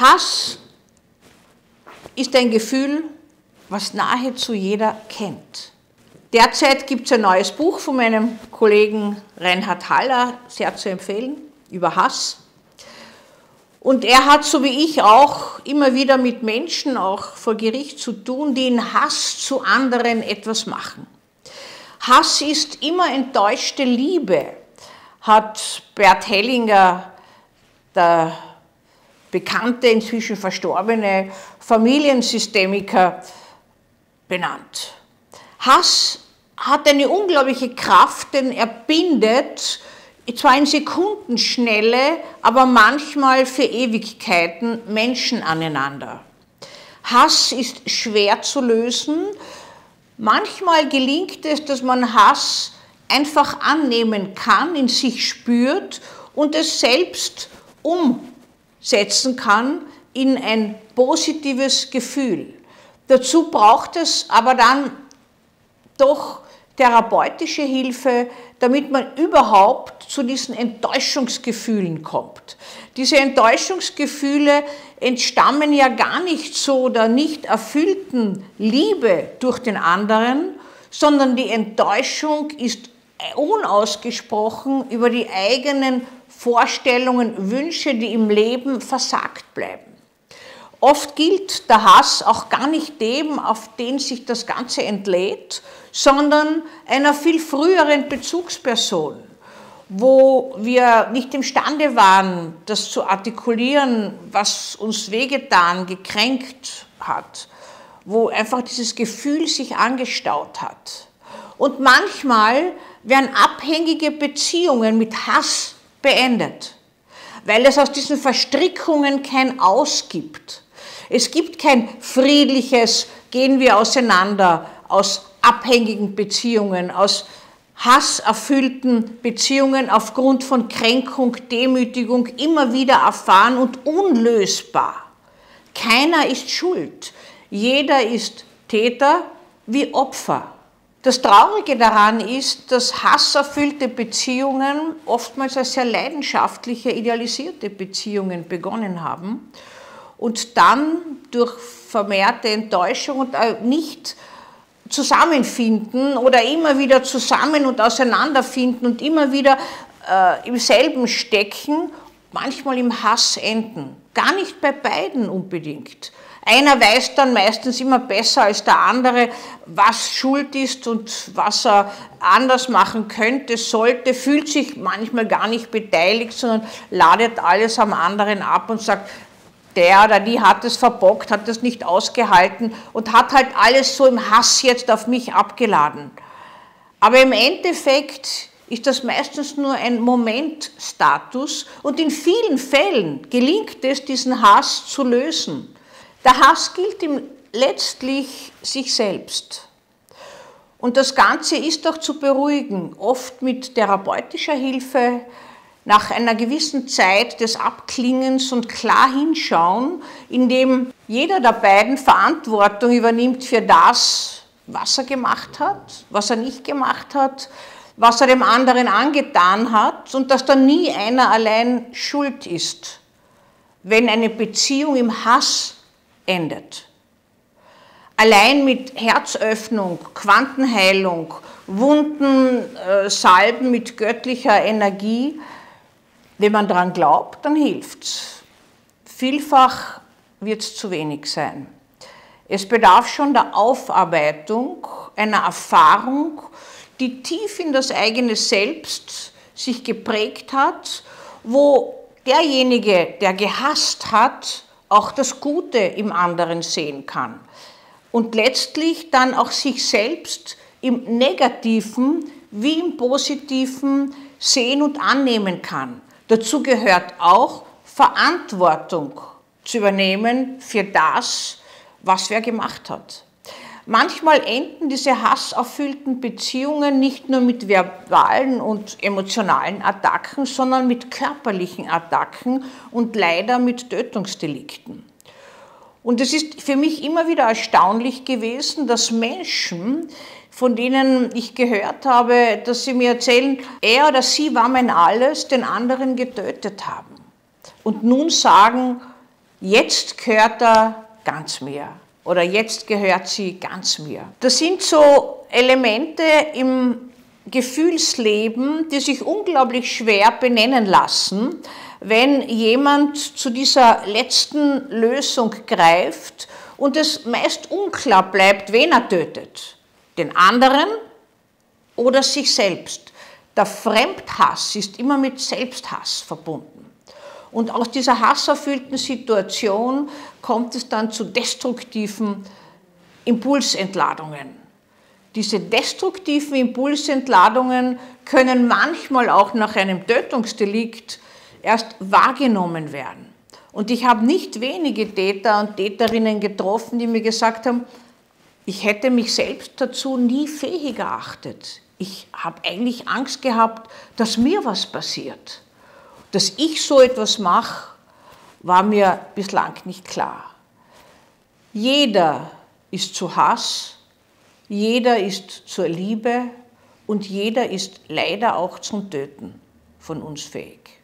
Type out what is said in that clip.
Hass ist ein Gefühl, was nahezu jeder kennt. Derzeit gibt es ein neues Buch von meinem Kollegen Reinhard Haller, sehr zu empfehlen, über Hass. Und er hat, so wie ich auch, immer wieder mit Menschen auch vor Gericht zu tun, die in Hass zu anderen etwas machen. Hass ist immer enttäuschte Liebe, hat Bert Hellinger, der bekannte, inzwischen verstorbene Familiensystemiker, benannt. Hass hat eine unglaubliche Kraft, denn er bindet zwar in Sekundenschnelle, aber manchmal für Ewigkeiten Menschen aneinander. Hass ist schwer zu lösen. Manchmal gelingt es, dass man Hass einfach annehmen kann, in sich spürt und es selbst umsetzen kann in ein positives Gefühl. Dazu braucht es aber dann doch therapeutische Hilfe, damit man überhaupt zu diesen Enttäuschungsgefühlen kommt. Diese Enttäuschungsgefühle entstammen ja gar nicht so der nicht erfüllten Liebe durch den anderen, sondern die Enttäuschung ist unausgesprochen über die eigenen Vorstellungen, Wünsche, die im Leben versagt bleiben. Oft gilt der Hass auch gar nicht dem, auf den sich das Ganze entlädt, sondern einer viel früheren Bezugsperson, wo wir nicht imstande waren, das zu artikulieren, was uns wehgetan, gekränkt hat, wo einfach dieses Gefühl sich angestaut hat. Und manchmal werden abhängige Beziehungen mit Hass beendet, weil es aus diesen Verstrickungen kein Aus gibt. Es gibt kein friedliches Gehen wir auseinander aus abhängigen Beziehungen, aus hasserfüllten Beziehungen aufgrund von Kränkung, Demütigung immer wieder erfahren und unlösbar. Keiner ist schuld. Jeder ist Täter wie Opfer. Das Traurige daran ist, dass hasserfüllte Beziehungen oftmals als sehr leidenschaftliche, idealisierte Beziehungen begonnen haben und dann durch vermehrte Enttäuschung und nicht zusammenfinden oder immer wieder zusammen und auseinanderfinden und immer wieder äh, im selben stecken, manchmal im Hass enden. Gar nicht bei beiden unbedingt. Einer weiß dann meistens immer besser als der andere, was schuld ist und was er anders machen könnte, sollte, fühlt sich manchmal gar nicht beteiligt, sondern ladet alles am anderen ab und sagt, der oder die hat es verbockt, hat es nicht ausgehalten und hat halt alles so im Hass jetzt auf mich abgeladen. Aber im Endeffekt ist das meistens nur ein Momentstatus und in vielen Fällen gelingt es, diesen Hass zu lösen. Der Hass gilt ihm letztlich sich selbst. Und das Ganze ist auch zu beruhigen, oft mit therapeutischer Hilfe, nach einer gewissen Zeit des Abklingens und klar hinschauen, indem jeder der beiden Verantwortung übernimmt für das, was er gemacht hat, was er nicht gemacht hat, was er dem anderen angetan hat und dass da nie einer allein schuld ist, wenn eine Beziehung im Hass endet. Allein mit Herzöffnung, Quantenheilung, Wunden, äh, Salben mit göttlicher Energie wenn man daran glaubt, dann hilft es. Vielfach wird es zu wenig sein. Es bedarf schon der Aufarbeitung einer Erfahrung, die tief in das eigene Selbst sich geprägt hat, wo derjenige, der gehasst hat, auch das Gute im anderen sehen kann und letztlich dann auch sich selbst im negativen wie im positiven sehen und annehmen kann. Dazu gehört auch Verantwortung zu übernehmen für das, was wer gemacht hat. Manchmal enden diese hasserfüllten Beziehungen nicht nur mit verbalen und emotionalen Attacken, sondern mit körperlichen Attacken und leider mit Tötungsdelikten. Und es ist für mich immer wieder erstaunlich gewesen, dass Menschen, von denen ich gehört habe, dass sie mir erzählen, er oder sie war mein Alles, den anderen getötet haben. Und nun sagen, jetzt gehört er ganz mir oder jetzt gehört sie ganz mir. Das sind so Elemente im Gefühlsleben, die sich unglaublich schwer benennen lassen, wenn jemand zu dieser letzten Lösung greift und es meist unklar bleibt, wen er tötet. Den anderen oder sich selbst. Der Fremdhass ist immer mit Selbsthass verbunden. Und aus dieser hasserfüllten Situation kommt es dann zu destruktiven Impulsentladungen. Diese destruktiven Impulsentladungen können manchmal auch nach einem Tötungsdelikt erst wahrgenommen werden. Und ich habe nicht wenige Täter und Täterinnen getroffen, die mir gesagt haben, ich hätte mich selbst dazu nie fähig erachtet. Ich habe eigentlich Angst gehabt, dass mir was passiert. Dass ich so etwas mache, war mir bislang nicht klar. Jeder ist zu Hass, jeder ist zur Liebe und jeder ist leider auch zum Töten von uns fähig.